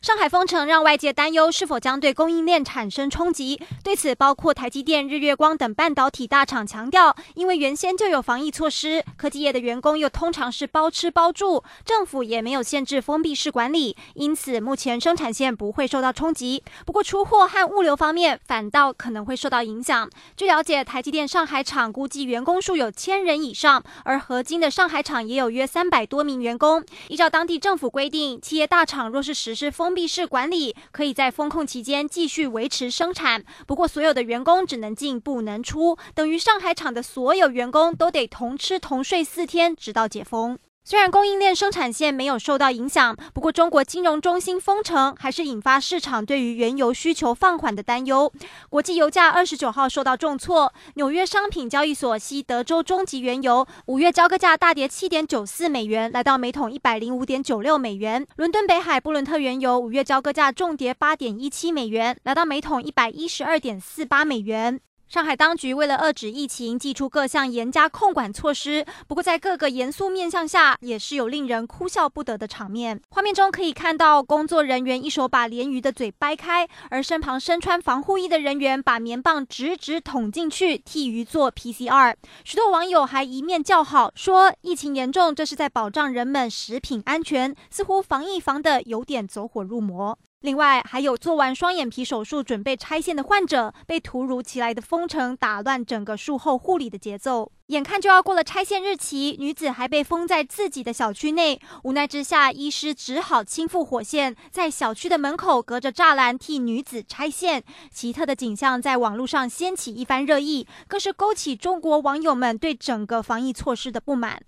上海封城让外界担忧是否将对供应链产生冲击。对此，包括台积电、日月光等半导体大厂强调，因为原先就有防疫措施，科技业的员工又通常是包吃包住，政府也没有限制封闭式管理，因此目前生产线不会受到冲击。不过，出货和物流方面反倒可能会受到影响。据了解，台积电上海厂估计员工数有千人以上，而合晶的上海厂也有约三百多名员工。依照当地政府规定，企业大厂若是实施封封闭式管理，可以在封控期间继续维持生产，不过所有的员工只能进不能出，等于上海厂的所有员工都得同吃同睡四天，直到解封。虽然供应链生产线没有受到影响，不过中国金融中心封城还是引发市场对于原油需求放缓的担忧。国际油价二十九号受到重挫，纽约商品交易所西德州中级原油五月交割价大跌七点九四美元，来到每桶一百零五点九六美元。伦敦北海布伦特原油五月交割价重跌八点一七美元，来到每桶一百一十二点四八美元。上海当局为了遏止疫情，祭出各项严加控管措施。不过，在各个严肃面向下，也是有令人哭笑不得的场面。画面中可以看到，工作人员一手把鲢鱼的嘴掰开，而身旁身穿防护衣的人员把棉棒直直捅进去，替鱼做 PCR。许多网友还一面叫好，说疫情严重，这是在保障人们食品安全，似乎防疫防得有点走火入魔。另外，还有做完双眼皮手术准备拆线的患者，被突如其来的封城打乱整个术后护理的节奏。眼看就要过了拆线日期，女子还被封在自己的小区内，无奈之下，医师只好亲赴火线，在小区的门口隔着栅栏替女子拆线。奇特的景象在网络上掀起一番热议，更是勾起中国网友们对整个防疫措施的不满。